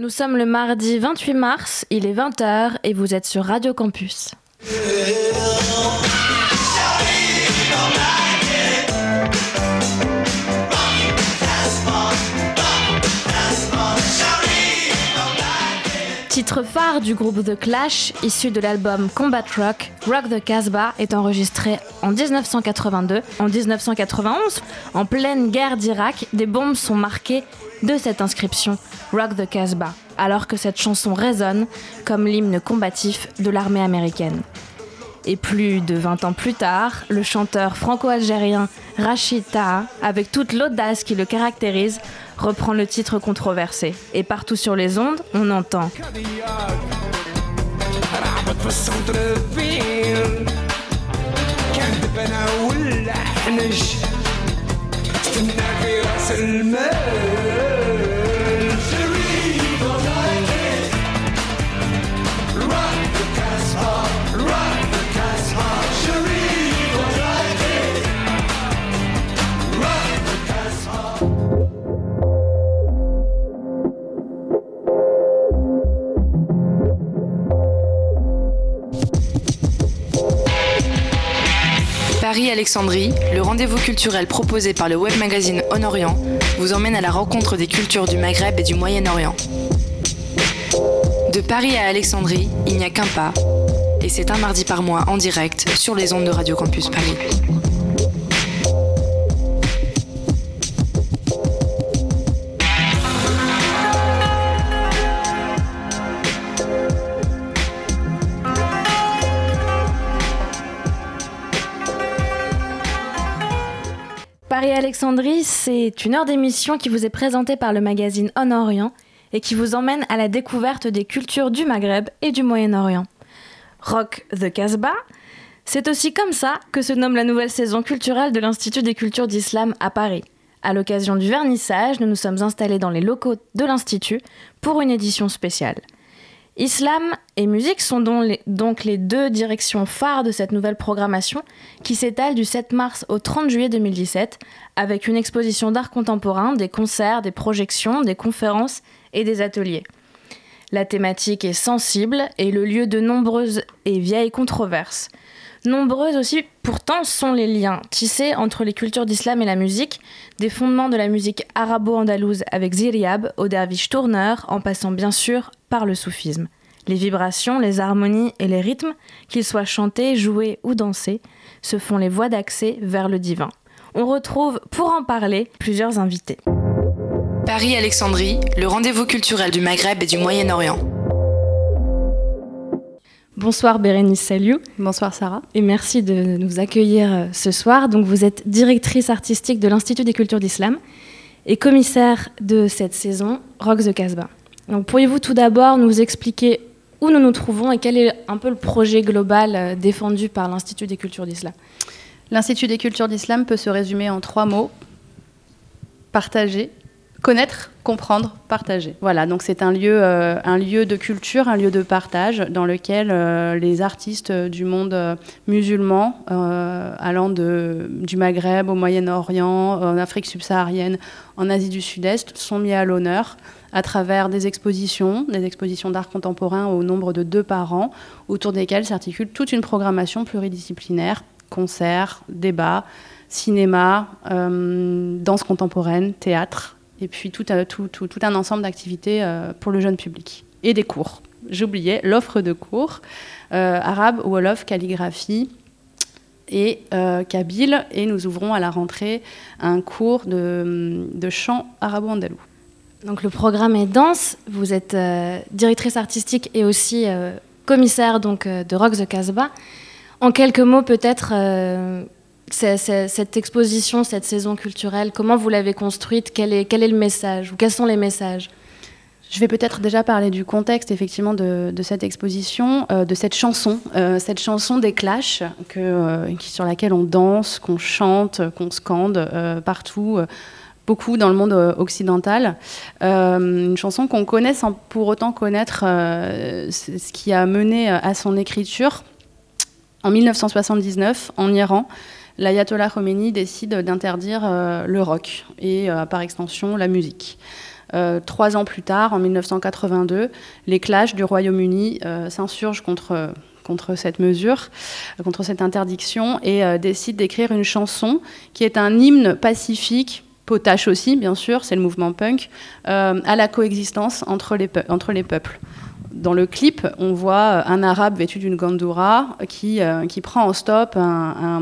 Nous sommes le mardi 28 mars, il est 20h et vous êtes sur Radio Campus. Titre phare du groupe The Clash, issu de l'album Combat Rock, Rock the Casbah est enregistré en 1982. En 1991, en pleine guerre d'Irak, des bombes sont marquées de cette inscription Rock the Casbah, alors que cette chanson résonne comme l'hymne combatif de l'armée américaine. Et plus de 20 ans plus tard, le chanteur franco-algérien Rachid Taha, avec toute l'audace qui le caractérise, reprend le titre controversé. Et partout sur les ondes, on entend Paris-Alexandrie, le rendez-vous culturel proposé par le web magazine On Orient, vous emmène à la rencontre des cultures du Maghreb et du Moyen-Orient. De Paris à Alexandrie, il n'y a qu'un pas, et c'est un mardi par mois en direct sur les ondes de Radio Campus Paris. Paris-Alexandrie, c'est une heure d'émission qui vous est présentée par le magazine On Orient et qui vous emmène à la découverte des cultures du Maghreb et du Moyen-Orient. Rock the Casbah, c'est aussi comme ça que se nomme la nouvelle saison culturelle de l'Institut des cultures d'islam à Paris. À l'occasion du vernissage, nous nous sommes installés dans les locaux de l'Institut pour une édition spéciale. Islam et musique sont donc les deux directions phares de cette nouvelle programmation qui s'étale du 7 mars au 30 juillet 2017 avec une exposition d'art contemporain, des concerts, des projections, des conférences et des ateliers. La thématique est sensible et le lieu de nombreuses et vieilles controverses. Nombreuses aussi, pourtant, sont les liens tissés entre les cultures d'islam et la musique, des fondements de la musique arabo-andalouse avec Ziryab au derviche tourneur, en passant bien sûr par le soufisme. Les vibrations, les harmonies et les rythmes, qu'ils soient chantés, joués ou dansés, se font les voies d'accès vers le divin. On retrouve, pour en parler, plusieurs invités. Paris-Alexandrie, le rendez-vous culturel du Maghreb et du Moyen-Orient. Bonsoir Bérénice Saliou. Bonsoir Sarah. Et merci de nous accueillir euh, ce soir. Donc vous êtes directrice artistique de l'Institut des cultures d'islam et commissaire de cette saison Rock the Casbah. Donc pourriez-vous tout d'abord nous expliquer où nous nous trouvons et quel est un peu le projet global euh, défendu par l'Institut des cultures d'islam? L'Institut des cultures d'islam peut se résumer en trois mots partager, Connaître, comprendre, partager. Voilà, donc c'est un lieu, euh, un lieu de culture, un lieu de partage dans lequel euh, les artistes du monde euh, musulman, allant du Maghreb au Moyen-Orient, en Afrique subsaharienne, en Asie du Sud-Est, sont mis à l'honneur à travers des expositions, des expositions d'art contemporain au nombre de deux par an, autour desquelles s'articule toute une programmation pluridisciplinaire, concerts, débats, cinéma, danse contemporaine, théâtre, et puis tout, tout, un ensemble d'activités euh, pour le jeune public et des cours. J'oubliais l'offre de cours euh, arabe, wolof, calligraphie et euh, kabyle et nous ouvrons à la rentrée un cours de, de chant arabo-andalou. Donc le programme est dense, vous êtes directrice artistique et aussi commissaire donc, de Rock the Casbah. En quelques mots peut-être cette exposition, cette saison culturelle, comment vous l'avez construite? Quel est, le message? Ou quels sont les messages? Je vais peut-être déjà parler du contexte effectivement de, cette exposition, euh, de cette chanson, euh, cette chanson des Clash euh, sur laquelle on danse, qu'on chante, qu'on scande partout, beaucoup dans le monde occidental. une chanson qu'on connaît sans pour autant connaître ce qui a mené à son écriture. En 1979, en Iran, l'ayatollah Khomeini décide d'interdire euh, le rock et euh, par extension la musique. trois ans plus tard, en 1982, les Clash du Royaume-Uni s'insurgent contre cette mesure, contre cette interdiction, et décident d'écrire une chanson qui est un hymne pacifique potache aussi, bien sûr, c'est le mouvement punk, à la coexistence entre les peuples dans le clip, on voit un arabe vêtu d'une gandoura qui, euh, qui prend en stop un,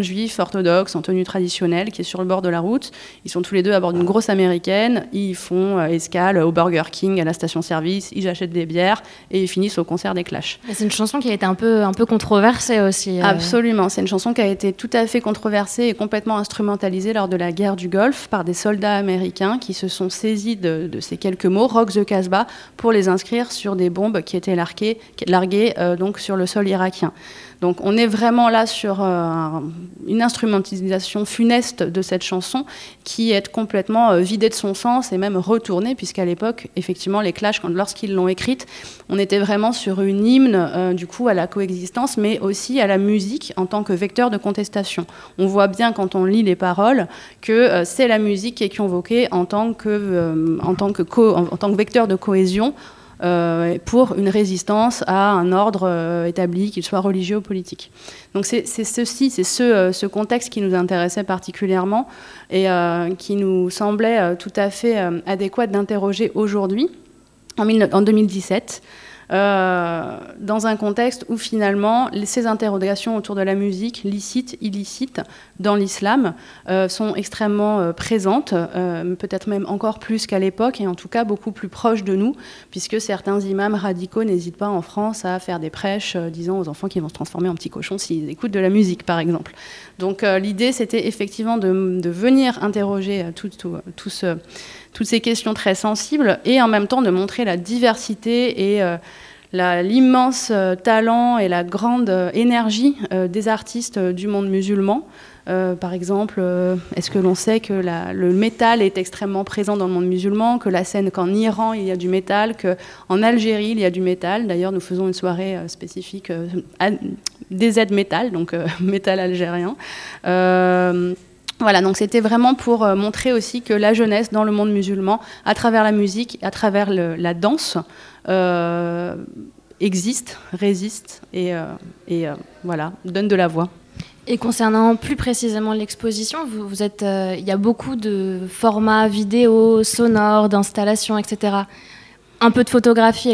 juif orthodoxe en tenue traditionnelle qui est sur le bord de la route. Ils sont tous les deux à bord d'une grosse américaine. Ils font euh, escale au Burger King, à la station-service. Ils achètent des bières et ils finissent au concert des Clash. C'est une chanson qui a été un peu, un peu controversée aussi. Euh. Absolument. C'est une chanson qui a été tout à fait controversée et complètement instrumentalisée lors de la guerre du Golfe par des soldats américains qui se sont saisis de, de ces quelques mots, Rock the Casbah, pour les inscrire sur des bombes qui étaient larguées, euh, donc sur le sol irakien. Donc on est vraiment là sur euh, une instrumentalisation funeste de cette chanson qui est complètement euh, vidée de son sens et même retournée, puisqu'à l'époque, effectivement, les Clash, lorsqu'ils l'ont écrite, on était vraiment sur une hymne du coup à la coexistence, mais aussi à la musique en tant que vecteur de contestation. On voit bien quand on lit les paroles que c'est la musique qui est convoquée en tant que, en tant que vecteur de cohésion euh, pour une résistance à un ordre euh, établi, qu'il soit religieux ou politique. Donc c'est ceci, c'est ce, euh, ce, contexte qui nous intéressait particulièrement et qui nous semblait tout à fait adéquat d'interroger aujourd'hui, en 2017. Euh, dans un contexte où finalement ces interrogations autour de la musique, licite, illicite, dans l'islam, euh, sont extrêmement euh, présentes, peut-être même encore plus qu'à l'époque, et en tout cas beaucoup plus proches de nous, puisque certains imams radicaux n'hésitent pas en France à faire des prêches disant aux enfants qu'ils vont se transformer en petits cochons s'ils écoutent de la musique, par exemple. Donc l'idée, c'était effectivement de, venir interroger tout ce toutes ces questions très sensibles et en même temps de montrer la diversité et euh, l'immense euh, talent et la grande euh, énergie des artistes du monde musulman. par exemple, est-ce que l'on sait que le métal est extrêmement présent dans le monde musulman, que la scène qu'en Iran il y a du métal, qu'en Algérie il y a du métal? D'ailleurs, nous faisons une soirée spécifique des aides métal, donc métal algérien. Voilà, donc c'était vraiment pour euh, montrer aussi que la jeunesse dans le monde musulman, à travers la musique, à travers la danse, euh, existe, résiste et, euh, voilà, donne de la voix. Et concernant plus précisément l'exposition, vous, êtes, il y a beaucoup de formats vidéo, sonores, d'installations, etc. Un peu de photographie,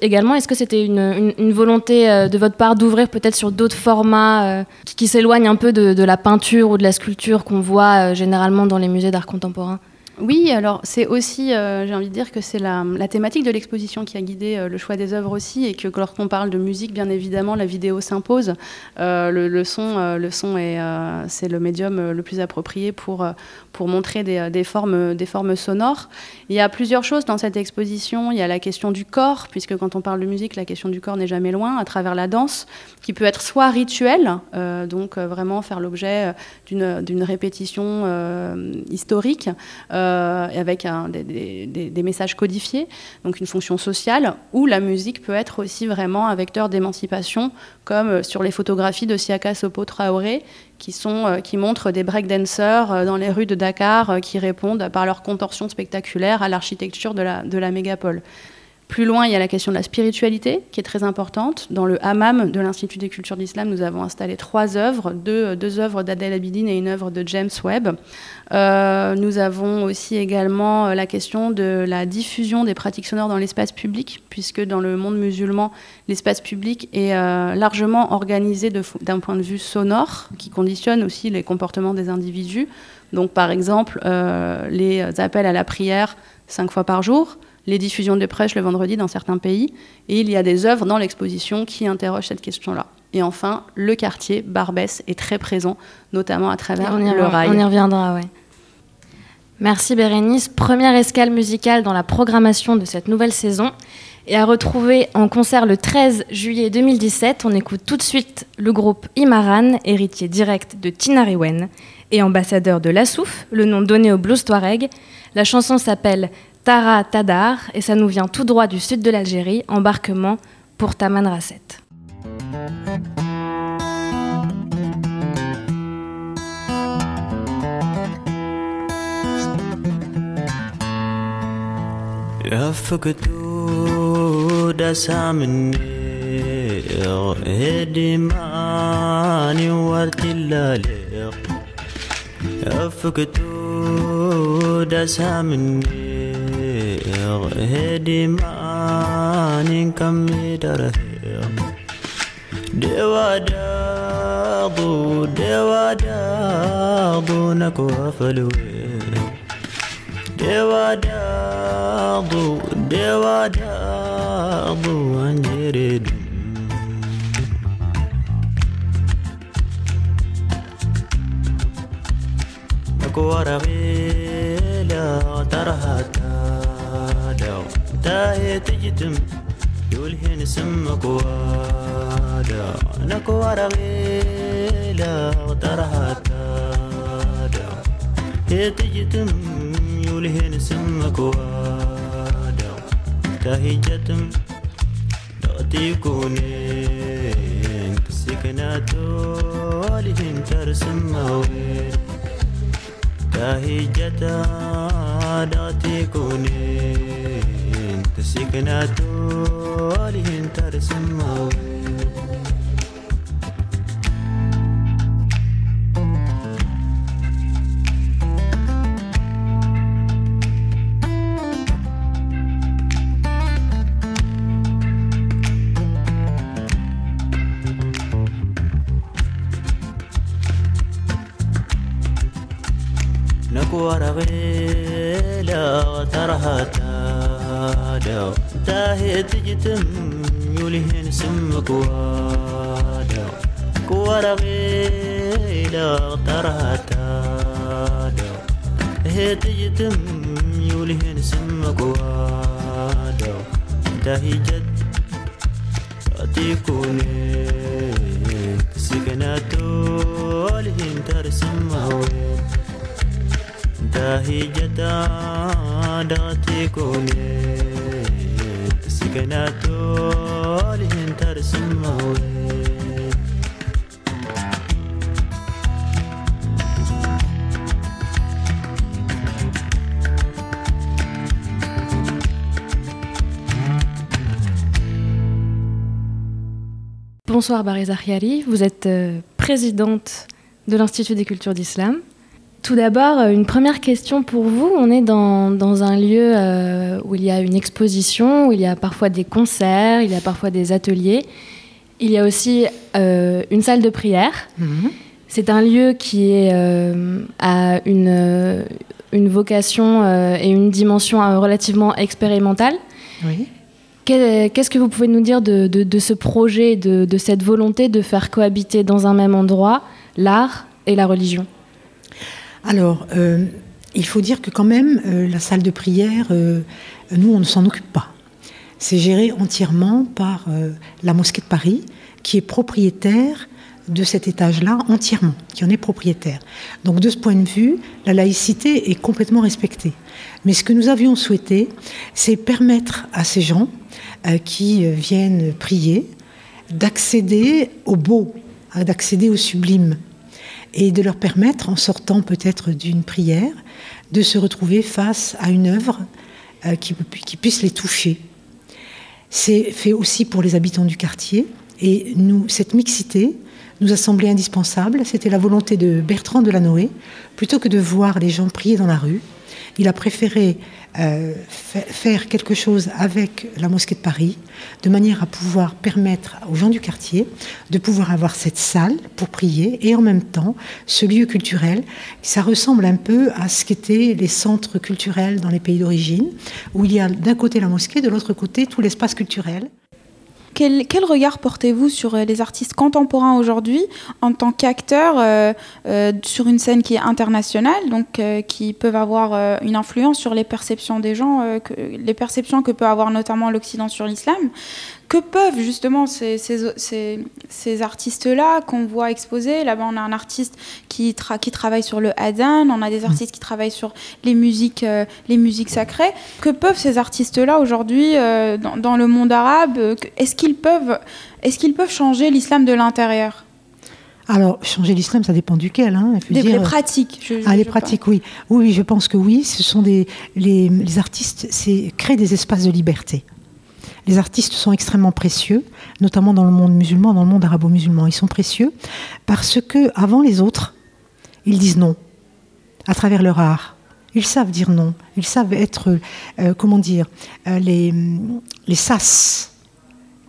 également, est-ce que c'était une, volonté euh, de votre part d'ouvrir peut-être sur d'autres formats euh, qui, s'éloignent un peu de, la peinture ou de la sculpture qu'on voit euh, généralement dans les musées d'art contemporain? Oui, alors c'est aussi, j'ai envie de dire que c'est la, thématique de l'exposition qui a guidé le choix des œuvres aussi, et que lorsqu'on parle de musique, bien évidemment, la vidéo s'impose. Euh, le, son, le son est, c'est le médium le plus approprié pour, pour montrer des, formes, des formes sonores. Il y a plusieurs choses dans cette exposition. Il y a la question du corps, puisque quand on parle de musique, la question du corps n'est jamais loin, à travers la danse, qui peut être soit rituelle, donc vraiment faire l'objet d'une répétition historique. Euh, avec des, messages codifiés, donc une fonction sociale, où la musique peut être aussi vraiment un vecteur d'émancipation, comme euh, sur les photographies de Siaka Sopo Traoré, euh, qui montrent des breakdancers dans les rues de Dakar qui répondent par leur contorsion spectaculaire à l'architecture de la, de la mégapole. Plus loin, il y a la question de la spiritualité, qui est très importante. Dans le hammam de l'Institut des cultures d'islam, nous avons installé trois œuvres, deux, œuvres d'Adel Abidine et une œuvre de James Webb. Euh, nous avons aussi également euh, la question de la diffusion des pratiques sonores dans l'espace public, puisque dans le monde musulman, l'espace public est euh, largement organisé d'un point de vue sonore, qui conditionne aussi les comportements des individus. Donc, par exemple, les appels à la prière cinq fois par jour, les diffusions de prêches le vendredi dans certains pays, et il y a des œuvres dans l'exposition qui interrogent cette question-là. Et enfin, le quartier Barbès est très présent, notamment à travers le rail. On y reviendra, oui. Merci Bérénice. Première escale musicale dans la programmation de cette nouvelle saison. Et à retrouver en concert le 13 juillet 2017, on écoute tout de suite le groupe Imaran, héritier direct de Tinariwen et ambassadeur de la Souf, le nom donné au blues Touareg. La chanson s'appelle Tara Tadar et ça nous vient tout droit du sud de l'Algérie, embarquement pour Taman Rasset. رفقتو دسا مني هدي ماني ورتي اللاليق رفقتو دسا مني هدي ماني كمي درهيق دوا داغو دوا داغو نكو فلوي dewa dagu dewa dagu anjere dum nakwara gela tarhata daw tahe tijitum yulhin simmakwa da nakwara gela tarhata daw tijitum يولهن سمك وادا تهجتم تأتيكونين سكناتو لهن ترسم موين تهجتا داتيكونين سكناتو لهن ترسم موين Bonsoir Bariza Khiari, vous êtes euh, présidente de l'Institut des cultures d'islam. Tout d'abord, euh, une première question pour vous. On est dans, dans un lieu euh, où il y a une exposition, où il y a parfois des concerts, il y a parfois des ateliers. Il y a aussi euh, une salle de prière. Mhm. C'est un lieu qui est, a une, une vocation et une dimension relativement expérimentale. Oui. Qu'est- Qu'est-ce que vous pouvez nous dire de, ce projet, de, cette volonté de faire cohabiter dans un même endroit l'art et la religion? Alors, euh, il faut dire que quand même, euh, la salle de prière, euh, nous, on ne s'en occupe pas. C'est géré entièrement par la mosquée de Paris, qui est propriétaire de cet étage-là entièrement, qui en est propriétaire. Donc de ce point de vue, la laïcité est complètement respectée. Mais ce que nous avions souhaité, c'est permettre à ces gens euh, qui euh, viennent prier d'accéder au beau, hein, d'accéder au sublime et de leur permettre, en sortant peut-être d'une prière, de se retrouver face à une œuvre euh, qui, qui puisse les toucher. C'est fait aussi pour les habitants du quartier. Et nous, cette mixité nous a semblé indispensable. C'était la volonté de Bertrand Delanoë. Plutôt que de voir les gens prier dans la rue, il a préféré euh, fa- faire quelque chose avec la mosquée de Paris, de manière à pouvoir permettre aux gens du quartier de pouvoir avoir cette salle pour prier et en même temps ce lieu culturel. Ça ressemble un peu à ce qu'étaient les centres culturels dans les pays d'origine, où il y a d'un côté la mosquée, de l'autre côté tout l'espace culturel. Quel, quel regard portez-vous sur euh, les artistes contemporains aujourd'hui en tant qu'acteurs euh, euh, sur une scène qui est internationale, donc euh, qui peuvent avoir une influence sur les perceptions des gens, que, les perceptions que peut avoir notamment l'Occident sur l'islam? Que peuvent justement ces, ces, ces, ces artistes-là qu'on voit exposés Là-bas, on a un artiste qui, tra- qui travaille sur le adhan, on a des artistes qui travaillent sur les musiques, euh, les musiques sacrées. Que peuvent ces artistes-là aujourd'hui euh, dans, dans le monde arabe? Est-ce qu'ils peuvent, est qu'ils peuvent changer l'islam de l'intérieur? Alors, changer l'islam, ça dépend duquel. Hein. Des, dire- les pratiques. je- je- Ah, les pratiques, oui. oui. Oui, je pense que oui. Ce sont des les, les artistes, c'est créer des espaces de liberté. Les artistes sont extrêmement précieux, notamment dans le monde musulman, dans le monde arabo-musulman. Ils sont précieux parce que avant les autres, ils disent non à travers leur art. Ils savent dire non. Ils savent être, euh, comment dire, euh, les les sas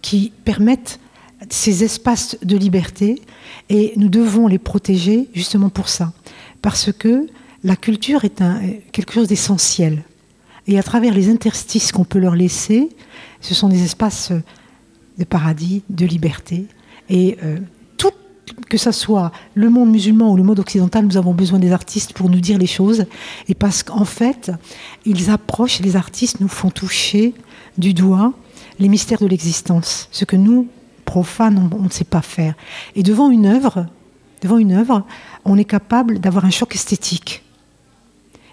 qui permettent ces espaces de liberté et nous devons les protéger justement pour ça. Parce que la culture est quelque chose d'essentiel. Et à travers les interstices qu'on peut leur laisser, ce sont des espaces de paradis, de liberté. Et euh, tout, que ce soit le monde musulman ou le monde occidental, nous avons besoin des artistes pour nous dire les choses. Et parce qu'en fait, ils approchent, les artistes nous font toucher du doigt les mystères de l'existence, ce que nous, profanes, on, ne sait pas faire. Et devant une œuvre, devant une œuvre, on est capable d'avoir un choc esthétique.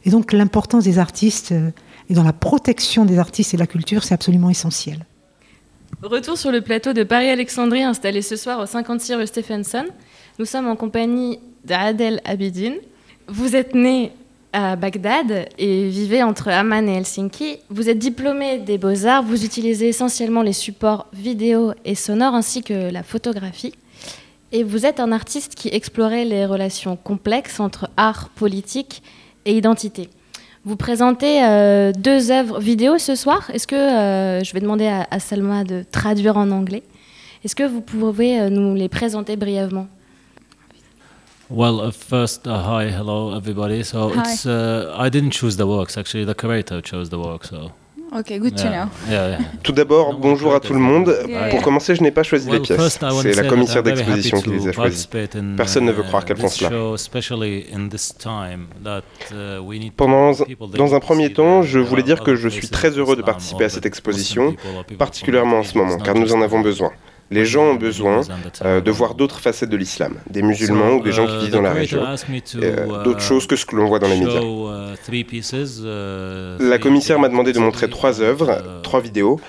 Et donc l'importance des artistes euh, et dans la protection des artistes et de la culture, c'est absolument essentiel. Retour sur le plateau de Paris-Alexandrie installé ce soir au 56 rue Stephenson. Nous sommes en compagnie d'Adel Abidine. Vous êtes né à Bagdad et vivez entre Amman et Helsinki. Vous êtes diplômé des beaux-arts. Vous utilisez essentiellement les supports vidéo et sonores ainsi que la photographie. Et vous êtes un artiste qui explorait les relations complexes entre art, politique et identité. Vous présentez euh, deux œuvres vidéo ce soir. Est-ce que euh, je vais demander à, à Salma de traduire en anglais Est-ce que vous pouvez euh, nous les présenter brièvement? Well, uh, first, uh, hi, hello, everybody. So Hi. it's uh, I didn't choose the works. Actually, the curator chose the work. So Ok, good to know. yeah, yeah. Tout d'abord, bonjour à tout le monde. Yeah. Pour commencer, je n'ai pas choisi les pièces. C'est say la that commissaire I'm very happy d'exposition qui to les a in, Personne ne veut croire qu'elles font this cela. Pendant, dans un premier temps, je voulais dire que je suis très heureux de participer à cette exposition, particulièrement en ce moment, car nous en avons besoin. Les gens ont besoin euh, de voir d'autres facettes de l'islam, des musulmans ou des gens qui uh, vivent dans la région, euh, uh, d'autres choses que ce que l'on voit dans les médias. uh, La commissaire m'a demandé de montrer trois œuvres, trois vidéos.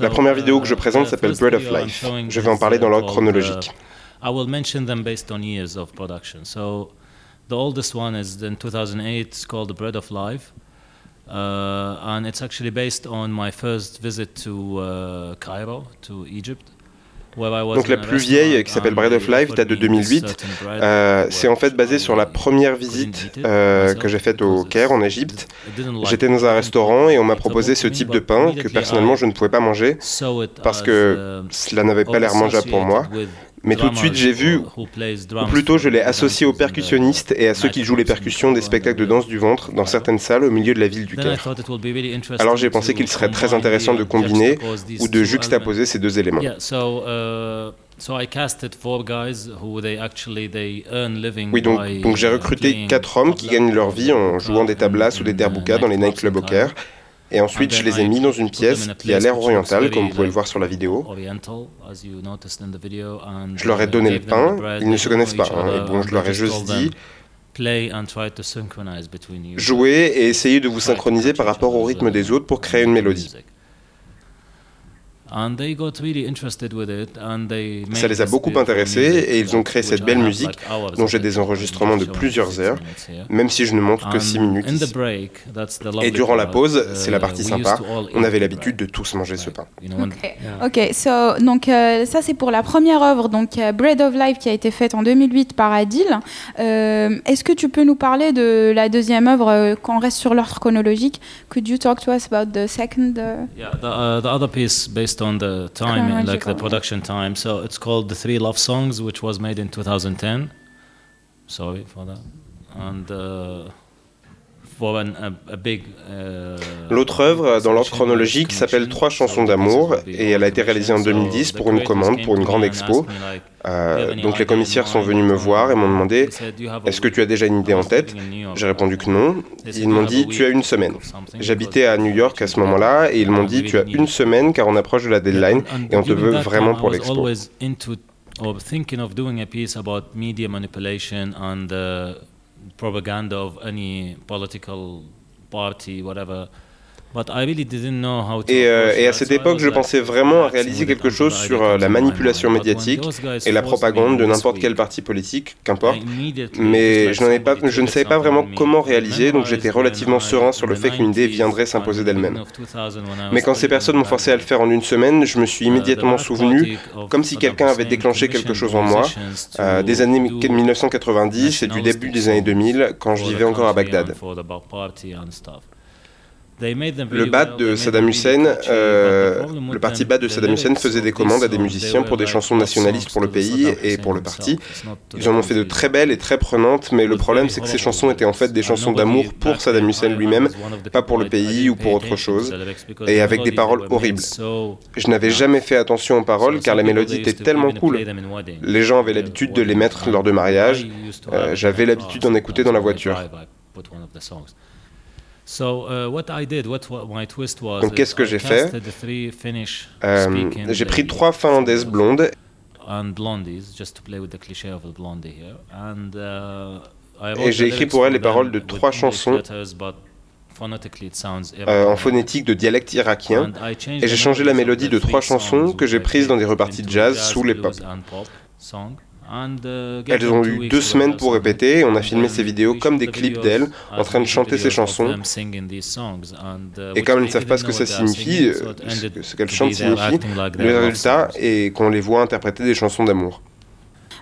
La première vidéo que je présente s'appelle Bread of Life. Je vais en parler dans l'ordre chronologique. uh, I will mention them based on years of production. So the oldest one is in 2008. It's called The Bread of Life. Uh, and it's actually based on my first visit to uh, Cairo, to Egypt. Donc la plus vieille, restaurant qui s'appelle Bread of Life, date de me 2008. certain bread Euh, which c'est en fait basé sur la première visite euh, que j'ai faite au Caire, en Égypte. J'étais dans un restaurant et on m'a proposé ce type de pain que personnellement je ne pouvais pas manger parce que cela n'avait pas l'air mangeable pour moi. Mais tout de suite, j'ai vu, ou plutôt je l'ai associé aux percussionnistes et à ceux qui jouent les percussions des spectacles de danse du ventre dans certaines salles au milieu de la ville du Caire. Alors j'ai pensé qu'il serait très intéressant de combiner ou de juxtaposer ces deux éléments. Oui, donc, donc j'ai recruté quatre hommes qui gagnent leur vie en jouant des tablas ou des derboukas dans les nightclubs au Caire. Et ensuite, je les ai mis dans une pièce qui a l'air orientale, comme vous pouvez le voir sur la vidéo. Je leur ai donné le pain, ils ne se connaissent pas, hein, et bon, je leur ai juste dit jouez et essayez de vous synchroniser par rapport au rythme des autres pour créer une mélodie. Ça les a beaucoup intéressés et ils ont créé cette belle musique dont j'ai des enregistrements de plusieurs heures, même si je ne montre que 6 minutes. ici. Et durant la pause, c'est la partie sympa, on avait l'habitude de tous manger ce pain. Ok, so, donc euh, ça c'est pour la première œuvre, donc euh, Bread of Life qui a été faite en 2008 par Adil. Euh, Est-ce que tu peux nous parler de la deuxième œuvre euh, quand on reste sur l'ordre chronologique? Could you talk to us about the second uh, Yeah, the, uh, the other piece based on the time, like the production time. So it's called The Three Love Songs, which was made in 2010. Sorry for that. And uh, L'autre œuvre, dans l'ordre chronologique, s'appelle Trois chansons d'amour et elle a été réalisée en 2010 pour une commande, pour une grande expo. Euh, donc les commissaires sont venus me voir et m'ont demandé Est-ce que tu as déjà une idée en tête J'ai répondu que non. Ils m'ont dit Tu as une semaine. J'habitais à New York à ce moment-là et ils m'ont dit Tu as une semaine car on approche de la deadline et on te veut vraiment pour l'expo. propaganda of any political party, whatever, Et, euh, et, à cette époque, je pensais vraiment à réaliser quelque chose sur euh, la manipulation médiatique et la propagande de n'importe quel parti politique, qu'importe. Mais je, ai pas, je ne savais pas vraiment comment réaliser, donc j'étais relativement serein sur le fait qu'une idée viendrait s'imposer d'elle-même. Mais quand ces personnes m'ont forcé à le faire en une semaine, je me suis immédiatement souvenu, comme si quelqu'un avait déclenché quelque chose en moi, euh, des années 1990 et du début des années 2000, quand je vivais encore à Bagdad. Le BAT de Saddam Hussein, euh, le parti BAT de Saddam Hussein faisait des commandes à des musiciens pour des chansons nationalistes pour le pays et pour le parti. Ils en ont fait de très belles et très prenantes, mais le problème c'est que ces chansons étaient en fait des chansons d'amour pour Saddam Hussein lui-même, pas pour le pays ou pour autre chose, et avec des paroles horribles. Je n'avais jamais fait attention aux paroles car la mélodie était tellement cool. Les gens avaient l'habitude de les mettre lors de mariage, euh, j'avais l'habitude d'en écouter dans la voiture. Donc qu'est-ce que j'ai fait euh, J'ai pris trois finlandaises blondes. Et j'ai écrit pour elles les paroles de trois chansons euh, en phonétique de dialecte irakien. Et j'ai changé la mélodie de trois chansons que j'ai prises dans des reparties de jazz sous les pop. Elles ont eu deux semaines pour répéter et on a filmé ces vidéos comme des clips d'elles en train de chanter ces chansons. Uh, et comme elles ne savent pas ce que ça signifie, euh, ce qu'elles chantent signifie, le résultat est qu'on les voit interpréter des chansons d'amour.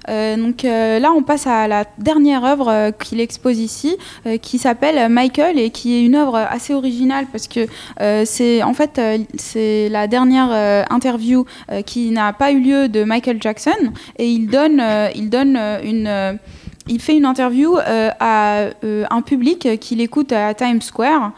Euh, donc euh, là, on passe à la dernière œuvre euh, qu'il expose ici, qui s'appelle Michael et qui est une œuvre assez originale parce que c'est en fait c'est la dernière interview qui n'a pas eu lieu de Michael Jackson et il donne il donne une il fait une interview à un public qui l'écoute à Times Square,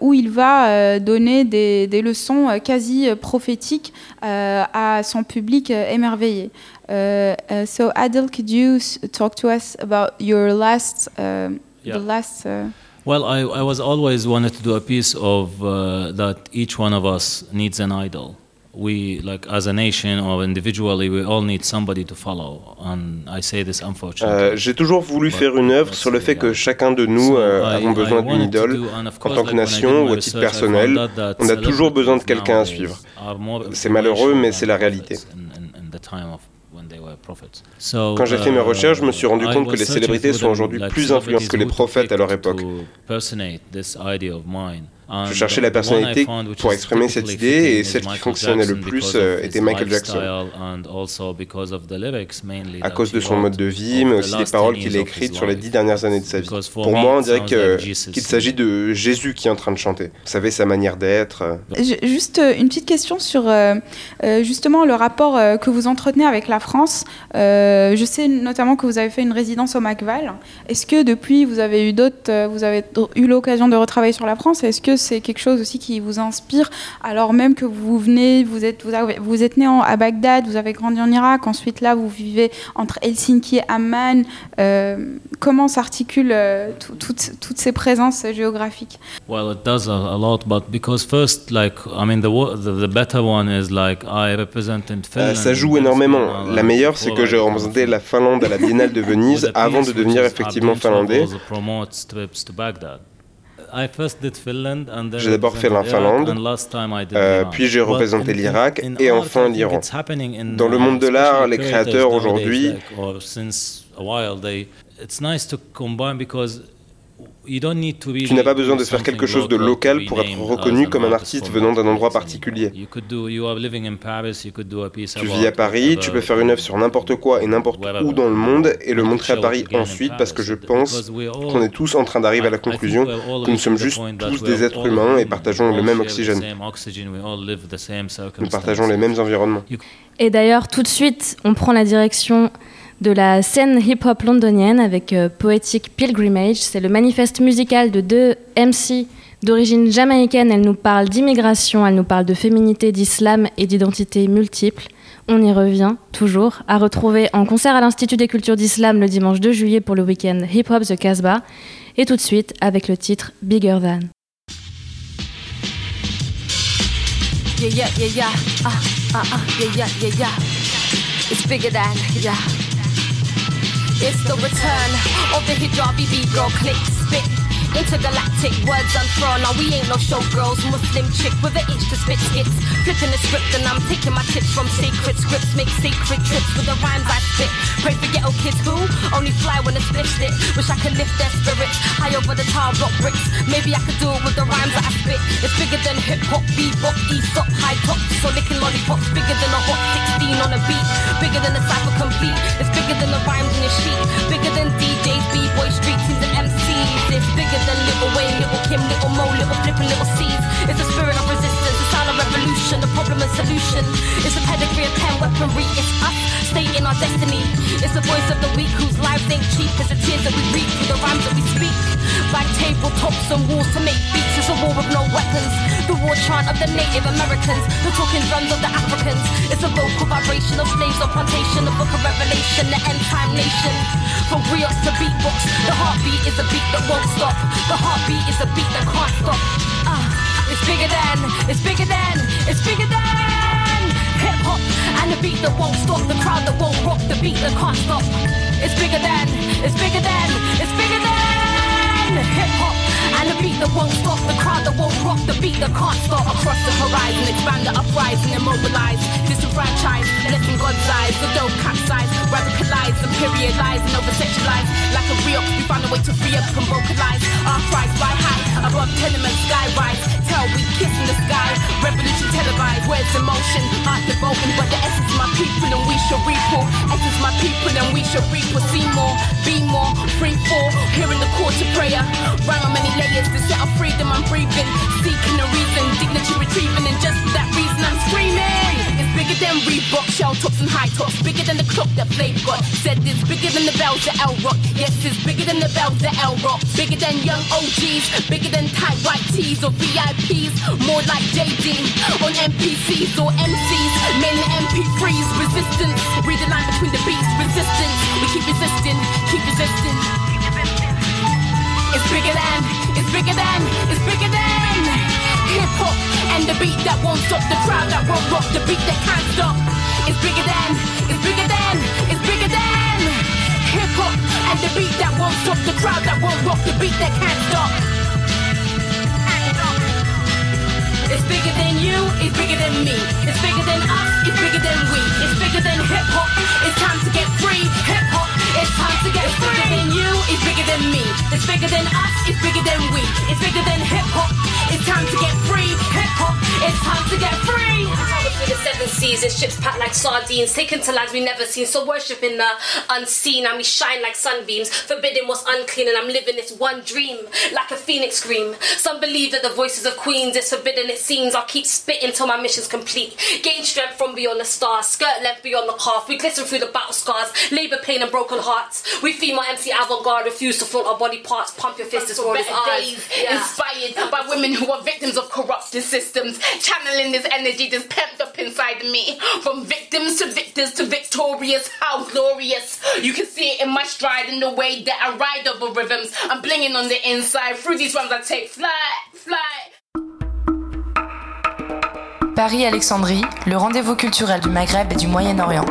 où il va donner des, des, leçons quasi prophétiques à son public émerveillé. Uh, uh, so Adil, could you talk to us about your last, uh, yeah. the last? Uh, well, I, I was always wanted to do a piece of uh, that each one of us needs an idol. We, like as a nation or individually, we all need somebody to follow. And I say this unfortunately. Euh, J'ai toujours voulu faire une œuvre sur le fait que chacun de nous euh, avons besoin d'une idole. En tant que nation ou à titre personnel, on a toujours besoin de quelqu'un à suivre. C'est malheureux, mais c'est la réalité. Quand j'ai fait mes recherches, je me suis rendu uh, compte que les célébrités sont aujourd'hui plus influentes que les prophètes à leur époque. Je cherchais la personnalité pour exprimer cette idée et celle qui fonctionnait le plus euh, était Michael Jackson. À cause de son mode de vie, mais aussi des paroles qu'il a écrites sur les dix dernières années de sa vie. Pour moi, on dirait qu'il s'agit de Jésus qui est en train de chanter. Vous savez, sa manière d'être. Juste euh, une petite question sur euh, justement le rapport que vous entretenez avec la France. Je sais notamment que vous avez fait une résidence au Macval. Est-ce que depuis, vous avez eu d'autres, vous avez eu l'occasion de retravailler sur la France? Est-ce que c'est quelque chose aussi qui vous inspire, alors même que vous venez, vous êtes, vous, vous êtes né à Bagdad, vous avez grandi en Irak, ensuite là vous vivez entre Helsinki et Amman. Euh, comment s'articulent euh, toutes, toutes ces présences géographiques? Well, it does a, lot, but because first, like, I mean, the, the, better one is like I represented Finland. Ça joue énormément. La meilleure, c'est que j'ai représenté la Finlande à la Biennale de Venise avant de devenir effectivement finlandais. J'ai d'abord fait la Finlande, euh, puis j'ai représenté l'Irak et enfin l'Iran. Dans le monde de l'art, les créateurs aujourd'hui tu n'as pas besoin de faire quelque chose de local pour être reconnu comme un artiste venant d'un endroit particulier. Tu vis à Paris, tu peux faire une œuvre sur n'importe quoi et n'importe où dans le monde et le montrer à Paris ensuite parce que je pense qu'on est tous en train d'arriver à la conclusion que nous sommes juste tous des êtres humains et partageons le même oxygène. Nous partageons les mêmes environnements. Et d'ailleurs, tout de suite, on prend la direction de la scène hip-hop londonienne avec euh, Poetic Pilgrimage. C'est le manifeste musical de deux MC d'origine jamaïcaine. Elle nous parle d'immigration, elle nous parle de féminité, d'islam et d'identité multiples. On y revient toujours, à retrouver en concert à l'Institut des cultures d'islam le dimanche 2 juillet pour le week-end Hip Hop The Casbah. Et tout de suite avec le titre Bigger Than. The return of the hijabi beat girl click spit Intergalactic words unfurl. Now we ain't no showgirls. Muslim chick with an itch to spit skits. Flipping the script and I'm taking my tips from sacred scripts. Make sacred trips with the rhymes I spit. Pray for ghetto kids who only fly when it's it. Wish I could lift their spirits high over the tar rock bricks. Maybe I could do it with the rhymes that I spit. It's bigger than hip hop, bebop, e-stop, high top. So licking lollipops, bigger than a hot 16 on a beat. Bigger than a cipher complete. It's bigger than the rhymes in your sheet. Bigger than DJs, It's bigger than Little Wayne, Little Kim, Little Mo, Little Flippin', Little C's. It's the spirit of resistance, the problem and solution. It's a pedigree of pen weaponry. It's us stating our destiny. It's the voice of the weak whose lives ain't cheap. It's the tears that we reap through the rhymes that we speak. By tabletops and walls to make beats. It's a war with no weapons. The war chant of the Native Americans. The talking drums of the Africans. It's a vocal vibration of slaves on plantation. The book of Revelation, the end time nation. From griots to beatbox, the heartbeat is a beat that won't stop. The heartbeat is a beat that can't stop. Ah, it's bigger than, it's bigger than, it's bigger than hip hop and the beat that won't stop. The crowd that won't rock, the beat that can't stop. It's bigger than, it's bigger than, it's bigger than hip hop and the beat that won't stop. The crowd that won't rock, the beat that can't stop. Across the horizon, expand the uprising, immobilize, disenfranchise, listen God's eyes. The dope capsize, radicalize, imperialize, and over-sexualize. Like a real, we find a way to free up and vocalize. Our cries fly high, above tenements, sky rise. We kiss in the sky, revolution televised. Words in motion, heart devoting, but the essence my people and we shall reap. Essence my people and we shall reap more. See more, be more, free fall. Hearing the call to prayer, on many layers to set up freedom. I'm breathing, seeking a reason, dignity retrieving, and just for that reason I'm screaming. Bigger than Reebok, shell tops and high tops, bigger than the clock that Flav got. Said it's bigger than the bells at L Rock. Yes, it's bigger than the bells at L Rock. Bigger than young OGs, bigger than tight white tees or VIPs. More like JD on NPCs or MCs, mainly MP3s. Resistance, read the line between the beats. Resistance, we keep resisting, keep resisting. It's bigger than, it's bigger than, it's bigger than hip hop and the beat that won't stop the crowd that won't rock the beat that can't stop. It's bigger than, it's bigger than, it's bigger than hip hop and the beat that won't stop the crowd that won't rock the beat that can't stop. It's bigger than you, it's bigger than me. It's bigger than us, it's bigger than we. It's bigger than hip hop. It's time to get free. Hip hop, it's time to get it's free. bigger than you, it's bigger than me. It's bigger than us, it's bigger than we. It's bigger than hip hop. It's time to get free. Hip hop, it's time to get free. Through the seven seas in ships packed like sardines, taken to lands we never seen. So worshiping the unseen, and we shine like sunbeams, forbidding what's unclean. And I'm living this one dream like a phoenix scream. Some believe that the voices of queens is forbidden. It seems I'll keep spitting till my mission's complete. Gain strength from beyond the stars, skirt length beyond the calf. We glisten through the battle scars, labor pain and broken hearts. We feed my MC avant-garde refuse to flaunt our body parts. Pump your fists as for world is better ours. days, Yeah. inspired by women who are victims of corrupted systems, channeling this energy that's pent up inside me. From victims to victors to victorious, how glorious! You can see it in my stride, in the way that I ride over rhythms. I'm blinging on the inside. Through these runs, I take flight, flight. Paris-Alexandrie, le rendez-vous culturel du Maghreb et du Moyen-Orient.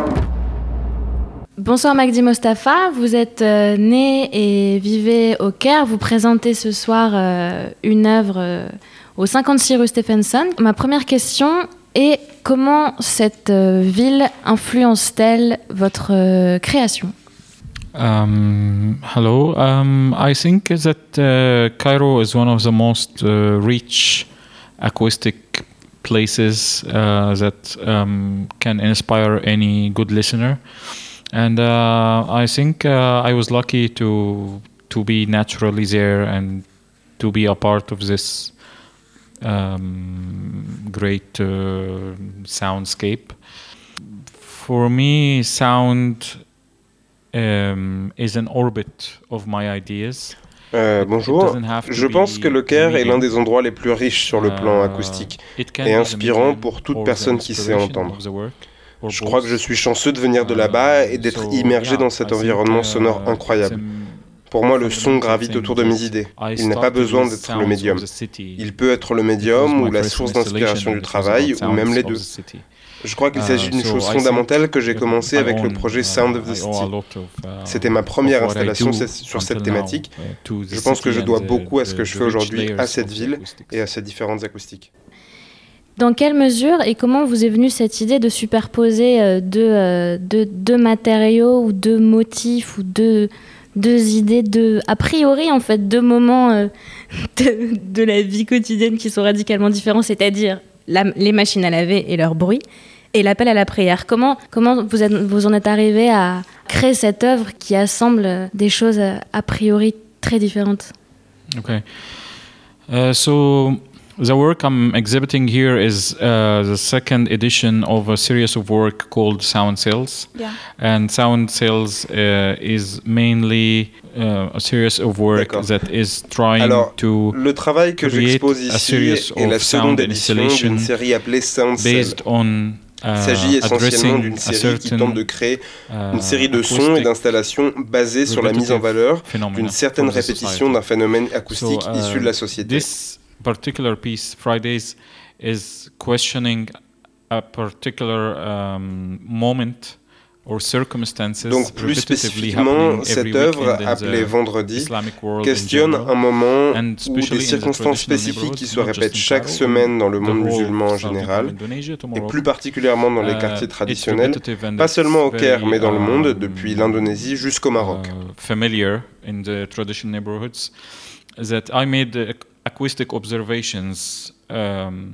Bonsoir Magdi Mostafa, vous êtes euh, né et vivez au Caire. Vous présentez ce soir euh, une œuvre euh, au 56 rue Stephenson. Ma première question est comment cette euh, ville influence-t-elle votre euh, création Um, hello. Um, I think that uh, Cairo is one of the most uh, rich acoustic places uh, that um, can inspire any good listener, and uh, I think uh, I was lucky to to be naturally there and to be a part of this um, great uh, soundscape. For me, sound um, is an orbit of my ideas. Euh, It bonjour. Je pense que le Caire est l'un des endroits les plus riches sur le plan Uh, acoustique et inspirant pour toute personne qui sait entendre. Je crois que je suis chanceux de venir de là-bas et d'être So, immergé dans cet environnement uh, sonore incroyable. Pour moi, le son gravite autour de mes idées. Il n'a pas besoin d'être le médium. Il peut être le médium ou la source d'inspiration du travail, ou même les deux. Je crois qu'il s'agit d'une chose fondamentale que j'ai commencé avec le projet Sound of the City. C'était ma première installation sur cette thématique. Je pense que je dois beaucoup à ce que je fais aujourd'hui à cette ville et à ses différentes acoustiques. Dans quelle mesure et comment vous est venue cette idée de superposer euh, deux, deux, matériaux ou deux motifs ou deux, deux idées, de, a priori en fait, deux moments euh, de, la vie quotidienne qui sont radicalement différents, c'est-à-dire les machines à laver et leur bruit, et l'appel à la prière. Comment, comment vous, vous en êtes arrivé à créer cette œuvre qui assemble des choses a priori très différentes? Ok. Uh, so The work I'm exhibiting here is uh, the second edition of a series of work called Sound Cells. Yeah. And Sound Cells uh, is mainly uh, a series of work that is trying Alors, to le travail que j'expose ici est la seconde édition d'une série appelée Sound based on il s'agit essentiellement d'une série qui tente de créer une série de sons et d'installations basées sur la mise en valeur d'une certaine répétition d'un phénomène acoustique issu de la société. Particular piece, Fridays, is questioning a particular um, moment or circumstances Donc plus spécifiquement, cette œuvre, appelée Vendredi, questionne un moment ou des circonstances spécifiques qui se répètent chaque semaine dans le monde musulman en général, et plus particulièrement dans les uh, quartiers traditionnels, pas seulement au Caire, mais dans le monde, um, depuis l'Indonésie jusqu'au Maroc. Uh, acoustic observations um,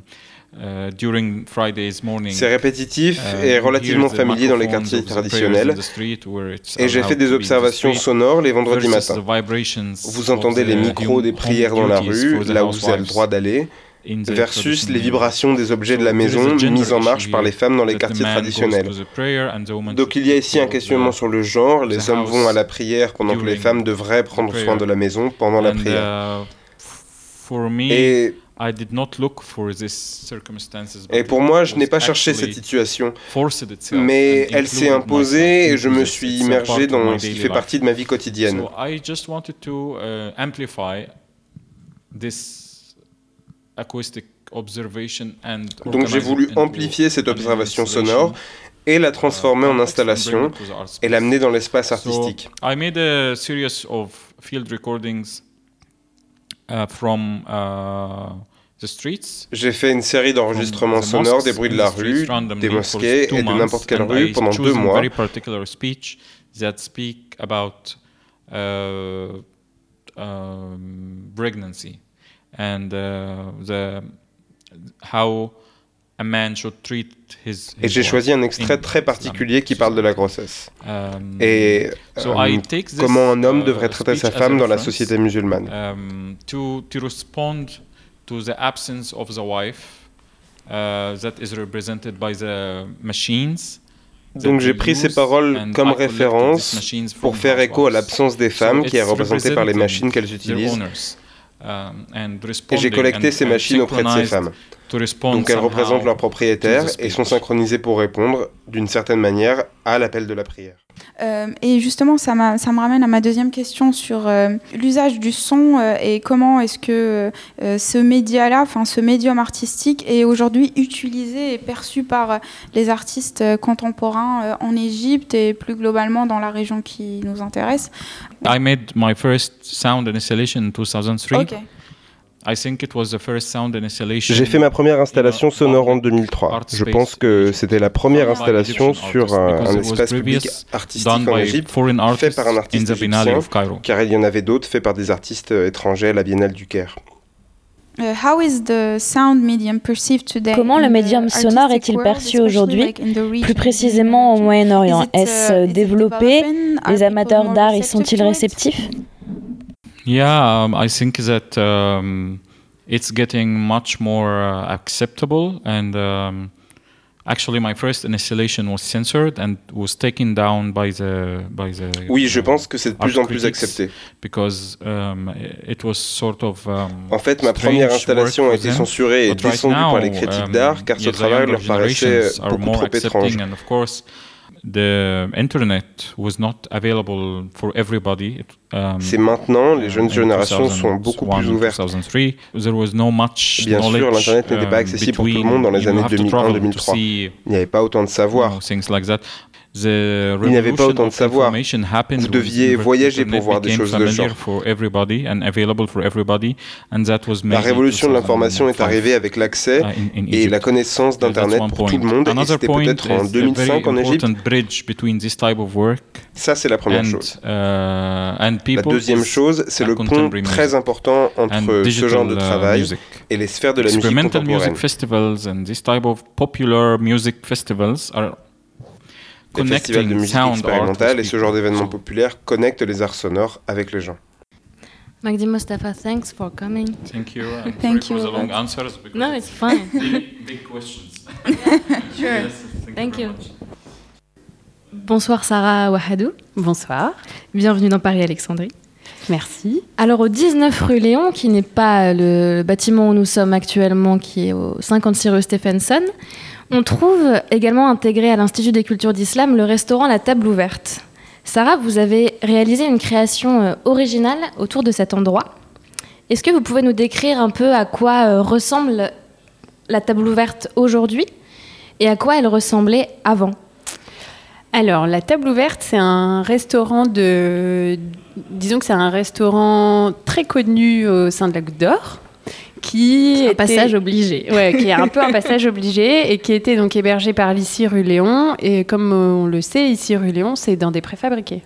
uh, during Friday's morning. C'est répétitif uh, et relativement familier dans les quartiers traditionnels. Et j'ai fait des observations sonores les vendredis matins. Vous entendez les micros des prières dans la rue, là où vous avez le droit d'aller versus les vibrations des objets de la maison mises en marche par les femmes dans les quartiers traditionnels. Donc il y a ici un questionnement sur le genre, les hommes vont à la prière pendant que les femmes devraient prendre soin de la maison pendant la prière. Uh, et, et pour moi, je n'ai pas cherché cette situation, mais elle s'est imposée et je me suis immergé dans ce qui fait partie de ma vie quotidienne. Donc j'ai voulu amplifier cette observation sonore et la transformer en installation et l'amener dans l'espace artistique. Uh, from, uh, the streets. J'ai fait une série d'enregistrements sonores des bruits de la rue, des mosquées et de n'importe quelle rue pendant deux mois. very particular speech that speak about uh, um, pregnancy and uh, the how et j'ai choisi un extrait très particulier qui parle de la grossesse. Um, et euh, comment un homme devrait traiter sa femme dans la société musulmane. Um, to, to respond to the absence of the wife uh, that is represented by the machines. Donc j'ai pris ces paroles comme référence pour faire écho à l'absence des femmes qui est représentée par les machines qu'elles utilisent. Um, et j'ai collecté ces machines auprès de ces femmes. Donc elles représentent leurs propriétaires et sont synchronisées pour répondre d'une certaine manière à l'appel de la prière. Euh, et justement, ça, ça, me ramène à ma deuxième question sur euh, l'usage du son euh, et comment est-ce que ce média-là, enfin ce médium artistique, est aujourd'hui utilisé et perçu par les artistes contemporains en Égypte et plus globalement dans la région qui nous intéresse. I made my first sound installation in 2003. Okay. J'ai fait ma première installation sonore en 2003. Je pense que c'était la première installation sur un, un espace public artistique en Égypte fait par un artiste égyptien, car il y en avait d'autres faits par des artistes étrangers à la Biennale du Caire. Uh, Comment le médium sonore est-il perçu aujourd'hui, plus précisément au Moyen-Orient. Est-ce uh, développé? Les amateurs d'art y sont-ils réceptifs? Yeah, um, I think that um, it's getting much more uh, acceptable. And um, actually, my first installation was censored and was taken down by the by the. Oui, je pense que c'est de plus en plus accepté. Because um, it was sort of. Um, en fait, ma première installation a été censurée et descendue par les critiques d'art car ce travail leur paraissait beaucoup trop étrange. The internet was not available for everybody. It, um, C'est maintenant, les jeunes générations sont beaucoup 2001 plus ouvertes. 2003. There was no much Bien sûr, l'Internet n'était pas um, accessible pour tout le monde dans les années have to travel to 2001-2003. see, Il n'y avait pas autant de savoir. Il n'y avait pas autant de savoir. Vous deviez voyager pour voir des choses de familiar genre. for everybody and available for everybody, and that was La révolution de l'information est 2005. arrivée avec l'accès in et la connaissance d'Internet pour tout le monde. Et c'était point peut-être en is a 2005 en Égypte. important bridge between this type of work Ça, c'est la première and, chose. uh, La deuxième chose, c'est le pont très important and entre ce genre de uh, travail music. et les sphères de la musique contemporaine. Les festivals de connecting musique expérimentale et ce genre d'événements populaires connectent les arts sonores avec les gens. Magdi Mustafa, thanks for coming. Thank you. I'm Thank sorry you. for the long answers because No, it's fine. big, big questions. Sure. Yes, Thank very you. much. Bonsoir Sarah Wahadou. Bonsoir. Bienvenue dans Paris-Alexandrie. Merci. Alors au 19 rue Léon, qui n'est pas le bâtiment où nous sommes actuellement, qui est au 56 rue Stephenson, on trouve également intégré à l'Institut des cultures d'islam le restaurant La Table Ouverte. Sarah, vous avez réalisé une création euh, originale autour de cet endroit. Est-ce que vous pouvez nous décrire un peu à quoi euh, ressemble la Table Ouverte aujourd'hui et à quoi elle ressemblait avant? Alors, la table ouverte, c'est un restaurant de. Disons que c'est un restaurant très connu au sein de la d'Or. Qui Un était- passage obligé. Ouais, qui est un peu un passage obligé et qui était donc hébergé par l'ICI rue Léon. Et comme on le sait, ici rue Léon, c'est dans des préfabriqués.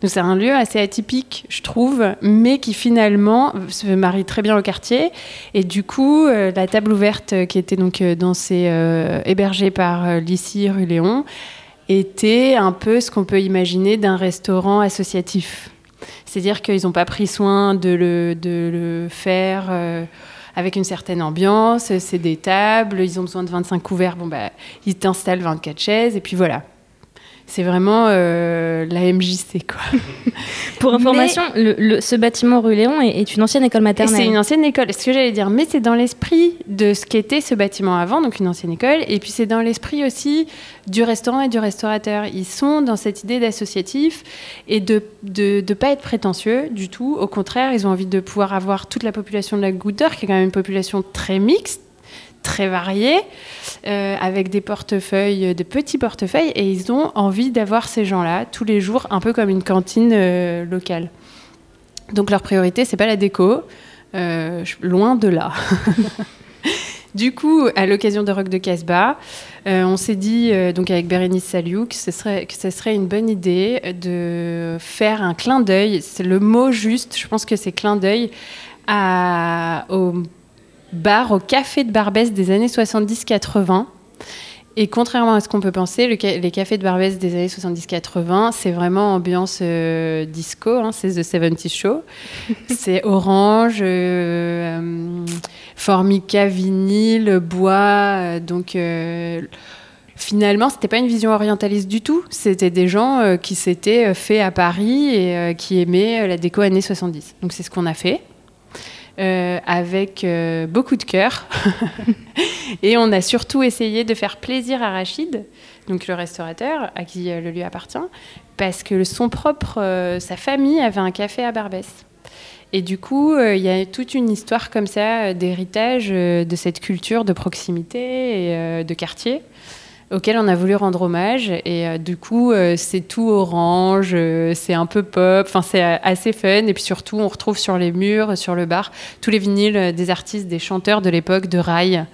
Donc c'est un lieu assez atypique, je trouve, mais qui finalement se marie très bien au quartier. Et du coup, euh, la table ouverte qui était donc euh, dans ces, euh, hébergée par euh, l'ICI rue Léon était un peu ce qu'on peut imaginer d'un restaurant associatif. C'est-à-dire qu'ils n'ont pas pris soin de le, de le faire euh, avec une certaine ambiance. C'est des tables, ils ont besoin de 25 couverts. Bon, bah, ils t'installent 24 chaises et puis voilà. C'est vraiment euh, la MJC, quoi. Pour information, le- le- ce bâtiment rue Léon est, est une ancienne école maternelle. c'est une ancienne école, ce que j'allais dire, mais c'est dans l'esprit de ce qu'était ce bâtiment avant, donc une ancienne école, et puis c'est dans l'esprit aussi du restaurant et du restaurateur. Ils sont dans cette idée d'associatif et de ne de, pas être prétentieux du tout. Au contraire, ils ont envie de pouvoir avoir toute la population de la Goutte d'Or, qui est quand même une population très mixte, très variée, euh, avec des portefeuilles, des petits portefeuilles, et ils ont envie d'avoir ces gens-là tous les jours, un peu comme une cantine euh, locale. Donc leur priorité, c'est pas la déco, euh, loin de là. du coup, à l'occasion de Rock de Casbah, on s'est dit, donc avec Bérénice Saliou, que ce, serait, une bonne idée de faire un clin d'œil, c'est le mot juste, je pense que c'est clin d'œil, à- au bar, au café de Barbès des années 70-80. Et contrairement à ce qu'on peut penser, le ca- les cafés de Barbès des années 70-80, c'est vraiment ambiance euh, disco, hein, c'est The 70 Show. c'est orange, euh, euh, formica, vinyle, bois. donc euh, finalement, c'était pas une vision orientaliste du tout. C'était des gens qui s'étaient faits à Paris et qui aimaient la déco années 70. Donc c'est ce qu'on a fait. Euh, avec euh, beaucoup de cœur. Et on a surtout essayé de faire plaisir à Rachid, donc le restaurateur à qui euh, le lieu appartient, parce que son propre, sa famille avait un café à Barbès. Et du coup, il y a toute une histoire comme ça d'héritage de cette culture de proximité et de quartier auquel on a voulu rendre hommage. Et euh, du coup, euh, c'est tout orange, euh, c'est un peu pop, enfin c'est assez fun. Et puis surtout, on retrouve sur les murs, sur le bar, tous les vinyles des artistes, des chanteurs de l'époque de rail.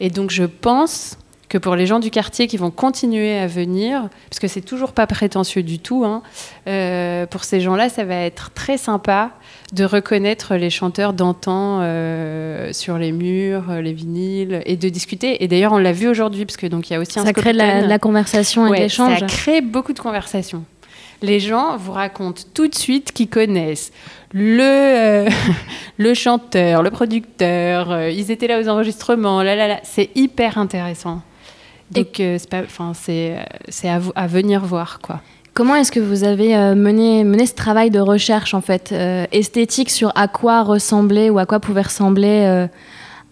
Et donc, je pense que pour les gens du quartier qui vont continuer à venir, parce que c'est toujours pas prétentieux du tout, hein, euh, pour ces gens-là, ça va être très sympa de reconnaître les chanteurs d'antan euh, sur les murs, euh, les vinyles, et de discuter. Et d'ailleurs, on l'a vu aujourd'hui, parce que donc il y a aussi un Ça crée de la, conversation et Ouais, l'échange. Ça crée beaucoup de conversations. Les gens vous racontent tout de suite qu'ils connaissent le, euh, le chanteur, le producteur, ils étaient là aux enregistrements, là, là, là. C'est hyper intéressant. Donc, euh, c'est pas- enfin, c'est c'est à, venir voir, quoi. Comment est-ce que vous avez euh, mené, mené ce travail de recherche en fait euh, esthétique sur à quoi ressemblait ou à quoi pouvait ressembler euh,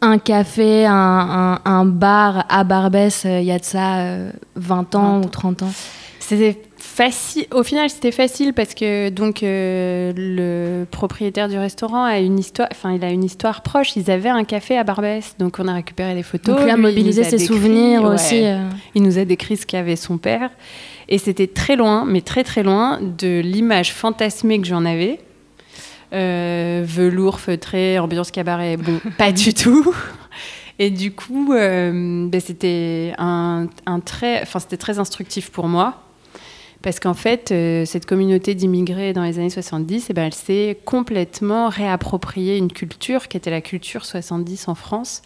un café, un, un- un bar à Barbès euh, il y a de ça euh, 20 ans ou 30 ans? C'était facile. Au final, c'était facile parce que donc euh, le propriétaire du restaurant a une histoire. Enfin, il a une histoire proche. Ils avaient un café à Barbès, donc on a récupéré les photos. Donc lui a il mobilisé ses décrit, souvenirs ouais. aussi. euh. Il nous a décrit ce qu'avait son père. Et c'était très loin, mais très très loin de l'image fantasmée que j'en avais. Euh, velours, feutré, ambiance cabaret, bon, pas du tout. Et du coup, euh, ben, c'était un, un très, enfin, c'était très instructif pour moi. Parce qu'en fait, euh, cette communauté d'immigrés dans les années 70, eh ben, elle s'est complètement réappropriée une culture qui était la culture 70 en France.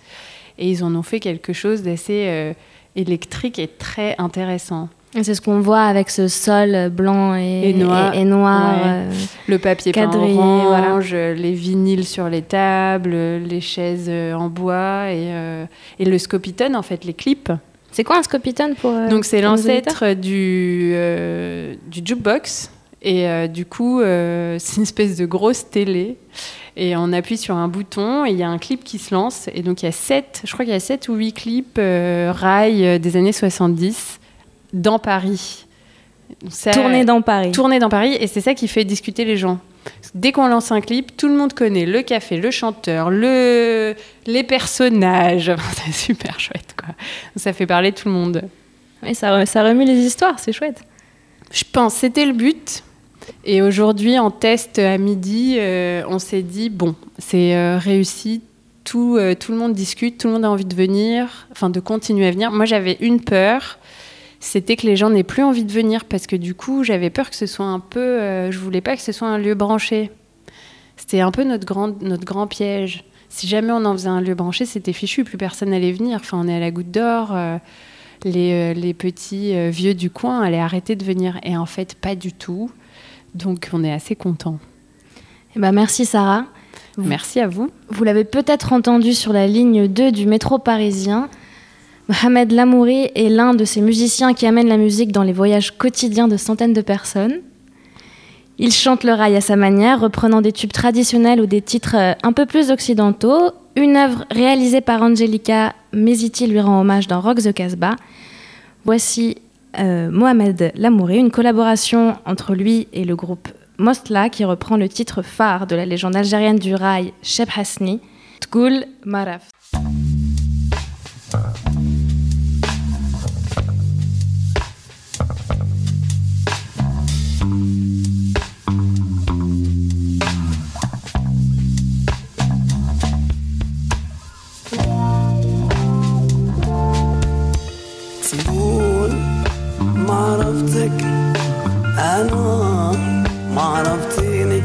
Et ils en ont fait quelque chose d'assez euh, électrique et très intéressant. C'est ce qu'on voit avec ce sol blanc et, Et noir. et- et noir, Ouais. euh, Le papier peint quadrillé, orange, les vinyles sur les tables, les chaises en bois et, et le scopitone, en fait, les clips. C'est quoi un scopitone pour euh, Donc c'est l'ancêtre du, euh, du jukebox. Et euh, du coup, euh, c'est une espèce de grosse télé. Et on appuie sur un bouton et il y a un clip qui se lance. Et donc il y a sept, je crois qu'il y a sept ou huit clips rails euh, des années 70 dans Paris. Tourné dans Paris. Tourné dans Paris. Et c'est ça qui fait discuter les gens. Dès qu'on lance un clip, tout le monde connaît le café, le chanteur, le... les personnages. c'est super chouette, quoi. Ça fait parler tout le monde. Oui, ça, re- ça remue les histoires, c'est chouette. Je pense c'était le but. Et aujourd'hui, en test à midi, euh, on s'est dit bon, c'est euh, réussi. Tout, euh, tout le monde discute, tout le monde a envie de venir, enfin de continuer à venir. Moi, j'avais une peur, c'était que les gens n'aient plus envie de venir parce que du coup, j'avais peur que ce soit un peu. euh, je voulais pas que ce soit un lieu branché. C'était un peu notre grand, notre grand piège. Si jamais on en faisait un lieu branché, c'était fichu, plus personne n'allait venir. Enfin, on est à la goutte d'or. euh, les, euh, les petits euh, vieux du coin allaient arrêter de venir. Et en fait, pas du tout. Donc, on est assez content. Eh ben, merci Sarah. Merci à vous. Vous l'avez peut-être entendu sur la ligne 2 du métro parisien. Mohamed Lamouri est l'un de ces musiciens qui amènent la musique dans les voyages quotidiens de centaines de personnes. Il chante le rail à sa manière, reprenant des tubes traditionnels ou des titres euh, un peu plus occidentaux. Une œuvre réalisée par Angelica Mesiti lui rend hommage dans Rock the Casbah. Voici euh, Mohamed Lamouri, une collaboration entre lui et le groupe Mostla qui reprend le titre phare de la légende algérienne du rail Cheb Hasni, Tgoul Maraf. عرفتك. أنا ما عرفتيني.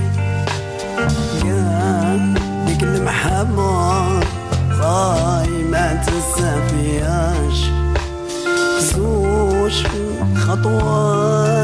كان ديك المحبة قايمة السفياش زوج خطوات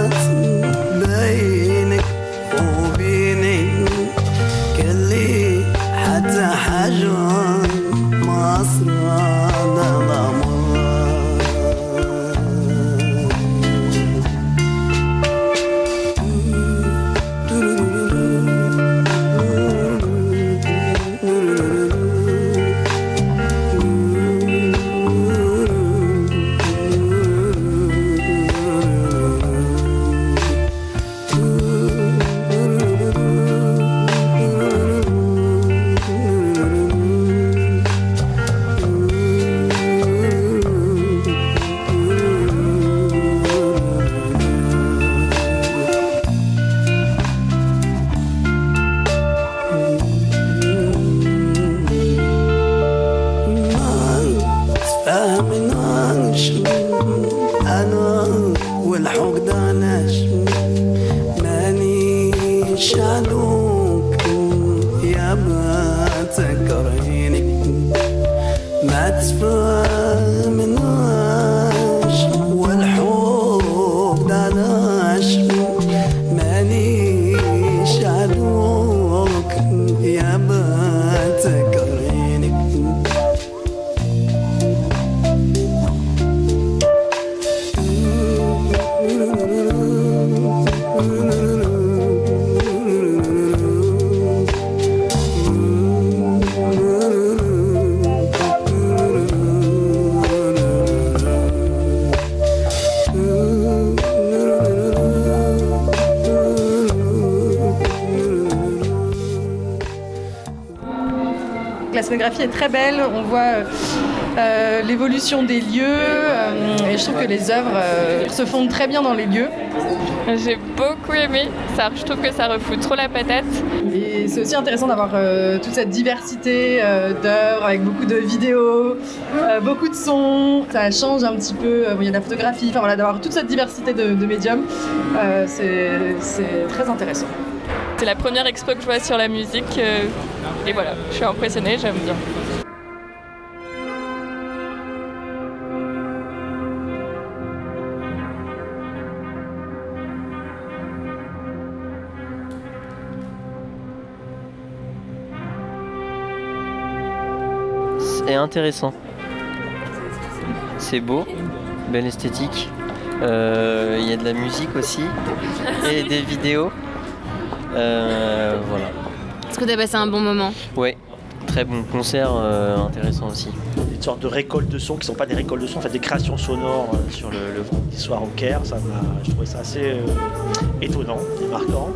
نفهمش علاش مانيش scénographie est très belle. On voit euh, l'évolution des lieux euh, et je trouve que les œuvres euh, se fondent très bien dans les lieux. J'ai beaucoup aimé, ça, je trouve que ça refout trop la patate. Et c'est aussi intéressant d'avoir euh, toute cette diversité euh, d'œuvres avec beaucoup de vidéos, euh, beaucoup de sons. Ça change un petit peu, euh, il y a de la photographie, enfin voilà, d'avoir toute cette diversité de, de médiums, euh, c'est très intéressant. C'est la première expo que je vois sur la musique euh, et voilà, je suis impressionnée, j'aime bien. C'est intéressant. C'est beau, belle esthétique. Euh, Il y a de la musique aussi et des vidéos. Euh, voilà. Est-ce que tu as passé un bon moment Ouais, très bon concert, euh, intéressant aussi. Une sorte de récolte de sons qui ne sont pas des récoltes de sons, en fait des créations sonores euh, sur le, le vendredi soir au Caire. Ça m'a- je trouvais ça assez euh, étonnant et marquant.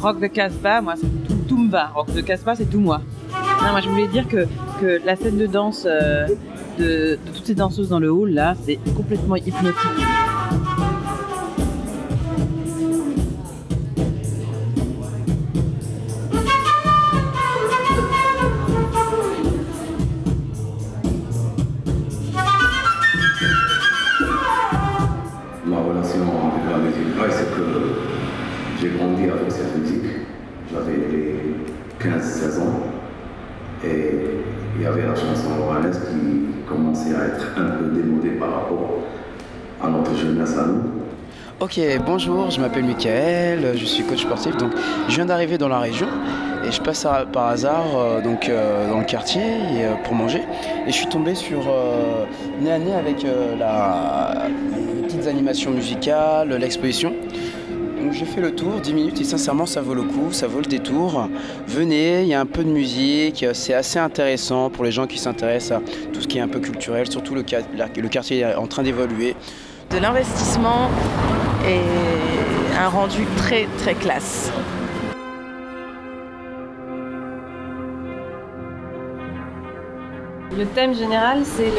Rock de Casbah, moi, c'est tout, tout me va. Rock de Casbah, c'est tout moi. Non, moi, je voulais dire que, que la scène de danse euh, de, de toutes ces danseuses dans le hall, là, c'est complètement hypnotique. Ok, bonjour, je m'appelle Michael, je suis coach sportif, donc je viens d'arriver dans la région et je passe par hasard euh, donc, euh, dans le quartier euh, pour manger et je suis tombé sur euh, nez à nez avec euh, la, les petites animations musicales, l'exposition. Donc j'ai fait le tour, 10 minutes et sincèrement ça vaut le coup, ça vaut le détour. Venez, il y a un peu de musique, c'est assez intéressant pour les gens qui s'intéressent à tout ce qui est un peu culturel, surtout le, le quartier est en train d'évoluer. de l'investissement et un rendu très très classe. Le thème général, c'est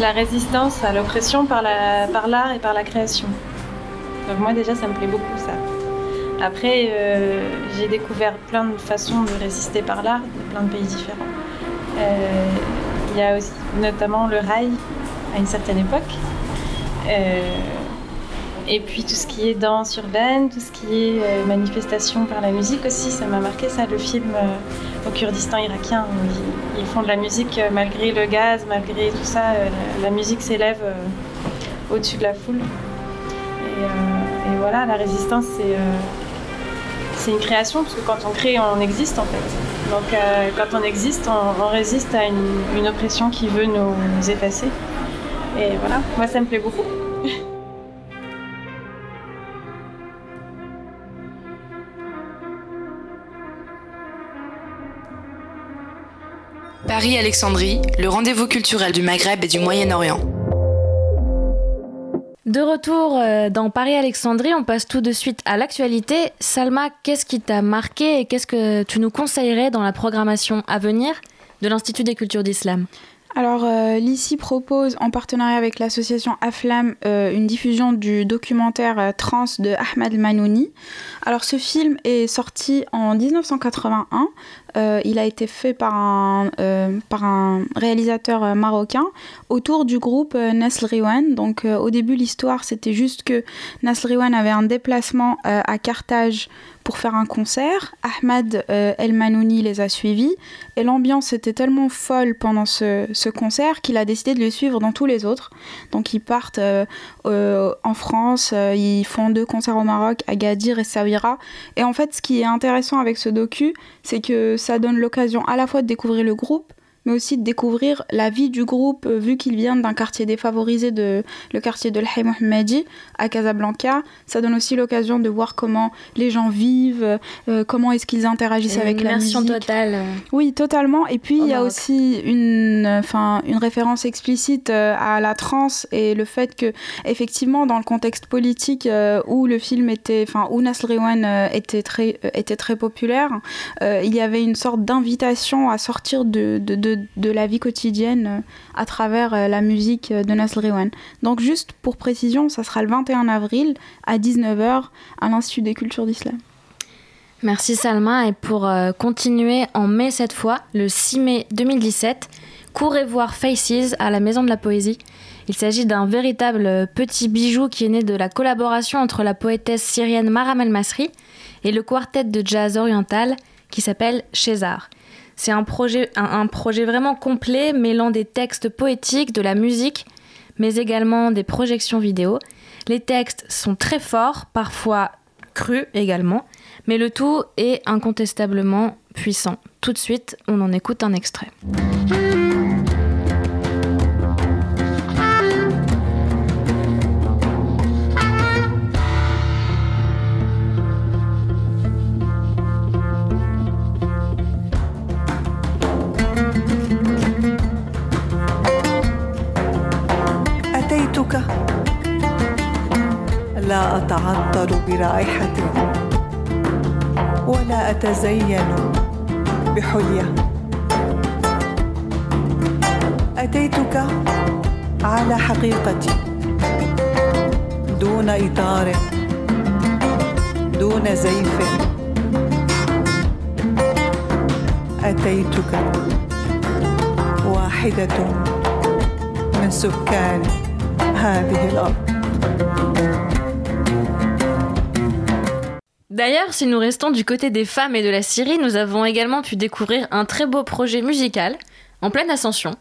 la résistance à l'oppression par la- par l'art et par la création. Donc moi déjà, ça me plaît beaucoup ça. Après, euh, j'ai découvert plein de façons de résister par l'art, de plein de pays différents. Euh, Il y a aussi notamment le rail à une certaine époque. Euh, et puis tout ce qui est danse urbaine, tout ce qui est euh, manifestation par la musique aussi, ça m'a marqué ça, le film euh, au Kurdistan irakien, ils, ils font de la musique euh, malgré le gaz, malgré tout ça, la, musique s'élève au-dessus de la foule. Et, voilà, la résistance, c'est une création, parce que quand on crée, on existe en fait. Donc quand on existe, on, résiste à une oppression qui veut nous effacer. Et voilà, moi ça me plaît beaucoup. Paris-Alexandrie, le rendez-vous culturel du Maghreb et du Moyen-Orient. De retour euh, dans Paris-Alexandrie, on passe tout de suite à l'actualité. Salma, qu'est-ce qui t'a marqué et qu'est-ce que tu nous conseillerais dans la programmation à venir de l'Institut des cultures d'islam? Alors, euh, l'ICI propose, en partenariat avec l'association AFLAM, euh, une diffusion du documentaire euh, Trans de Ahmad Manouni. Alors, ce film est sorti en 1981. Euh, il a été fait par un, euh, par un réalisateur euh, marocain autour du groupe Nasl Riwan. Donc, au début, l'histoire, c'était juste que Nasl Riwan avait un déplacement à Carthage pour faire un concert. Ahmad euh, El Manouni les a suivis et l'ambiance était tellement folle pendant ce, ce concert qu'il a décidé de les suivre dans tous les autres. Donc ils partent euh, euh, en France, ils font deux concerts au Maroc, Agadir et Saouira. Et en fait, ce qui est intéressant avec ce docu, c'est que ça donne l'occasion à la fois de découvrir le groupe, mais aussi de découvrir la vie du groupe, euh, vu qu'ils viennent d'un quartier défavorisé, de, le quartier de l'Haï Mohammadi à Casablanca. Ça donne aussi l'occasion de voir comment les gens vivent, euh, comment est-ce qu'ils interagissent Une avec la musique. totale. Oui, totalement. Et puis, il y a Maroc. aussi une, enfin, une référence explicite euh, à la trance et le fait que, effectivement, dans le contexte politique euh, où le film était, enfin, où Nasr Rewan était, très, était très populaire, euh, il y avait une sorte d'invitation à sortir de, de, de, de la vie quotidienne euh, à travers euh, la musique euh, de Nasr. Donc, juste pour précision, ça sera le 21 avril à 19h à l'Institut des cultures d'islam. Merci Salma. Et pour continuer en mai cette fois, le 6 mai 2017, courez voir Faces à la Maison de la Poésie. Il s'agit d'un véritable petit bijou qui est né de la collaboration entre la poétesse syrienne Maram El-Masri et le quartet de jazz oriental qui s'appelle César. C'est un projet, un, vraiment complet mêlant des textes poétiques, de la musique, mais également des projections vidéo. Les textes sont très forts, parfois crus également, mais le tout est incontestablement puissant. Tout de suite, on en écoute un extrait. لا اتعطر برائحته ولا أتزين بحلية. أتيتك على حقيقتي. دون إطار. دون زيف. أتيتك واحدة من سكان هذه الأرض. D'ailleurs, si nous restons du côté des femmes et de la Syrie, nous avons également pu découvrir un très beau projet musical en pleine ascension.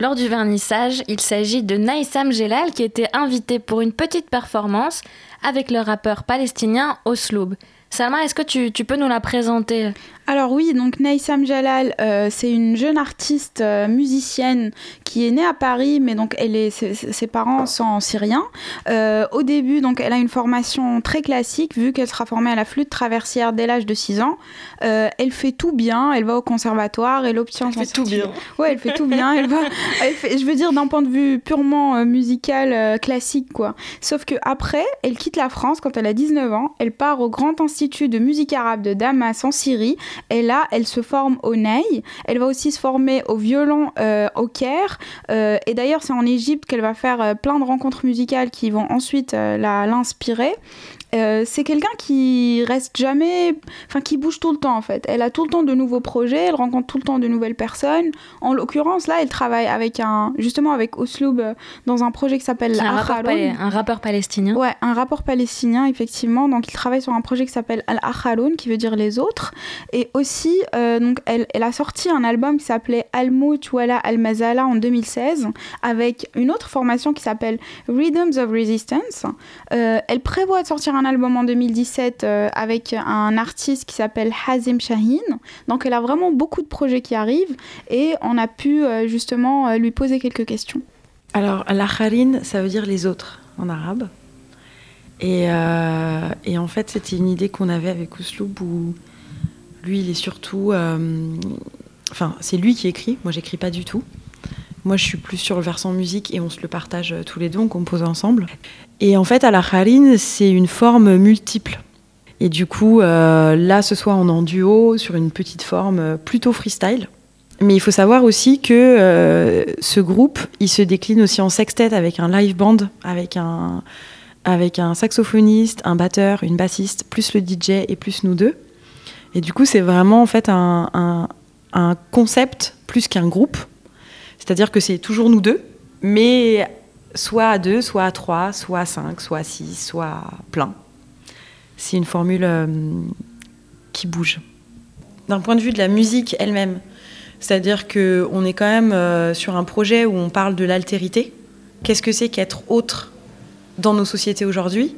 Lors du vernissage, il s'agit de Naïsam Jelal qui était invité pour une petite performance avec le rappeur palestinien Osloub. Salma, est-ce que tu peux nous la présenter? Alors oui, donc Naïsam Jalal, euh, c'est une jeune artiste euh, musicienne qui est née à Paris, mais donc elle est, ses, ses parents sont syriens. Euh, au début, donc elle a une formation très classique, vu qu'elle sera formée à la flûte traversière dès l'âge de 6 ans. Elle fait tout bien, elle va au conservatoire, elle obtient son fait tout bien. Ouais, elle fait tout bien. Elle va, elle fait- je veux dire d'un point de vue purement musical classique quoi. Sauf que après, elle quitte la France quand elle a 19 ans. Elle part au Grand Institut de musique arabe de Damas en Syrie. Et là, elle se forme au ney. Elle va aussi se former au violon euh, au Caire. Euh, et d'ailleurs, c'est en Égypte qu'elle va faire euh, plein de rencontres musicales qui vont ensuite l'inspirer. Euh, c'est quelqu'un qui reste jamais, enfin qui bouge tout le temps en fait. Elle a tout le temps de nouveaux projets, elle rencontre tout le temps de nouvelles personnes. En l'occurrence là, elle travaille avec un, justement avec Osloub euh, dans un projet qui s'appelle un, rappeur pala- un rappeur palestinien. Ouais, un rapport palestinien, effectivement. Donc, il travaille sur un projet qui s'appelle Al-Akhaloun, qui veut dire les autres. Et aussi, euh, donc, elle, elle a sorti un album qui s'appelait Al-Mout Wala Al-Mazala en 2016, avec une autre formation qui s'appelle Rhythms of Resistance. Euh, elle prévoit de sortir un album en 2017 euh, avec un artiste qui s'appelle Hazim Shahin. Donc, elle a vraiment beaucoup de projets qui arrivent et on a pu euh, justement euh, lui poser quelques questions. Alors, la kharin, ça veut dire les autres en arabe. Et, et en fait, c'était une idée qu'on avait avec Osloub où lui, il est surtout. Enfin, c'est lui qui écrit, moi, j'écris pas du tout. Moi, je suis plus sur le versant musique et on se le partage euh, tous les deux, on compose ensemble. Et en fait, à la kharin, c'est une forme multiple. Et du coup, euh, là, ce soir, on est en duo sur une petite forme euh, plutôt freestyle. Mais il faut savoir aussi que ce groupe, il se décline aussi en sextet avec un live band, avec un, avec un saxophoniste, un batteur, une bassiste, plus le DJ et plus nous deux. Et du coup, c'est vraiment en fait un- un concept plus qu'un groupe. C'est-à-dire que c'est toujours nous deux, mais soit à deux, soit à trois, soit à cinq, soit à six, soit plein. C'est une formule euh, qui bouge. D'un point de vue de la musique elle-même, c'est-à-dire qu'on est quand même euh, sur un projet où on parle de l'altérité. Qu'est-ce que c'est qu'être autre dans nos sociétés aujourd'hui?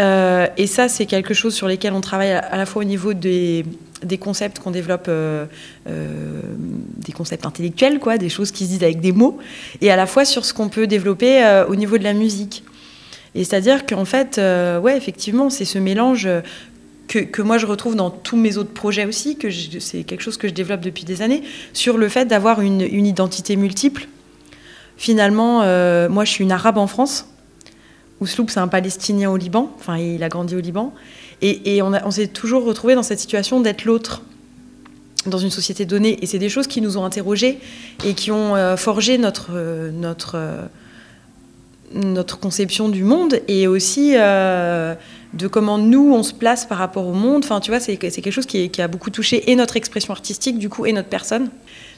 Euh, et ça, c'est quelque chose sur lesquels on travaille à, la fois au niveau des, concepts qu'on développe, euh, euh, des concepts intellectuels, quoi, des choses qui se disent avec des mots, et à la fois sur ce qu'on peut développer au niveau de la musique. Et c'est-à-dire qu'en fait, ouais, effectivement, c'est ce mélange que, moi je retrouve dans tous mes autres projets aussi, que c'est quelque chose que je développe depuis des années, sur le fait d'avoir une, identité multiple. Finalement, moi je suis une arabe en France. Ousloub, c'est un palestinien au Liban. Enfin, il a grandi au Liban. Et, on, s'est toujours retrouvé dans cette situation d'être l'autre dans une société donnée. Et c'est des choses qui nous ont interrogés et qui ont euh, forgé notre, euh, euh, notre conception du monde et aussi de comment nous, on se place par rapport au monde. Enfin, tu vois, c'est quelque chose qui, a beaucoup touché et notre expression artistique, du coup, et notre personne.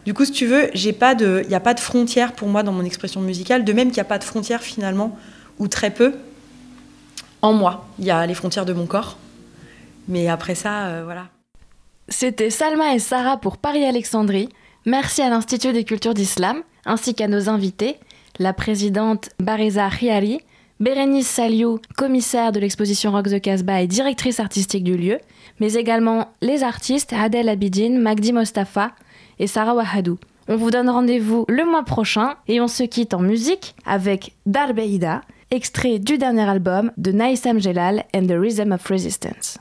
Du coup, si tu veux, il n'y a pas de frontière pour moi dans mon expression musicale, de même qu'il n'y a pas de frontière finalement, ou très peu, en moi. Il y a les frontières de mon corps. Mais après ça, euh, voilà. C'était Salma et Sarah pour Paris-Alexandrie. Merci à l'Institut des cultures d'islam, ainsi qu'à nos invités, la présidente Bariza Riari, Bérénice Saliou, commissaire de l'exposition Rock the Casbah et directrice artistique du lieu, mais également les artistes Adel Abidine, Magdi Mostafa et Sarah Wahadou. On vous donne rendez-vous le mois prochain et on se quitte en musique avec Darbeida, extrait du dernier album de Naïsam Jelal and the Rhythm of Resistance.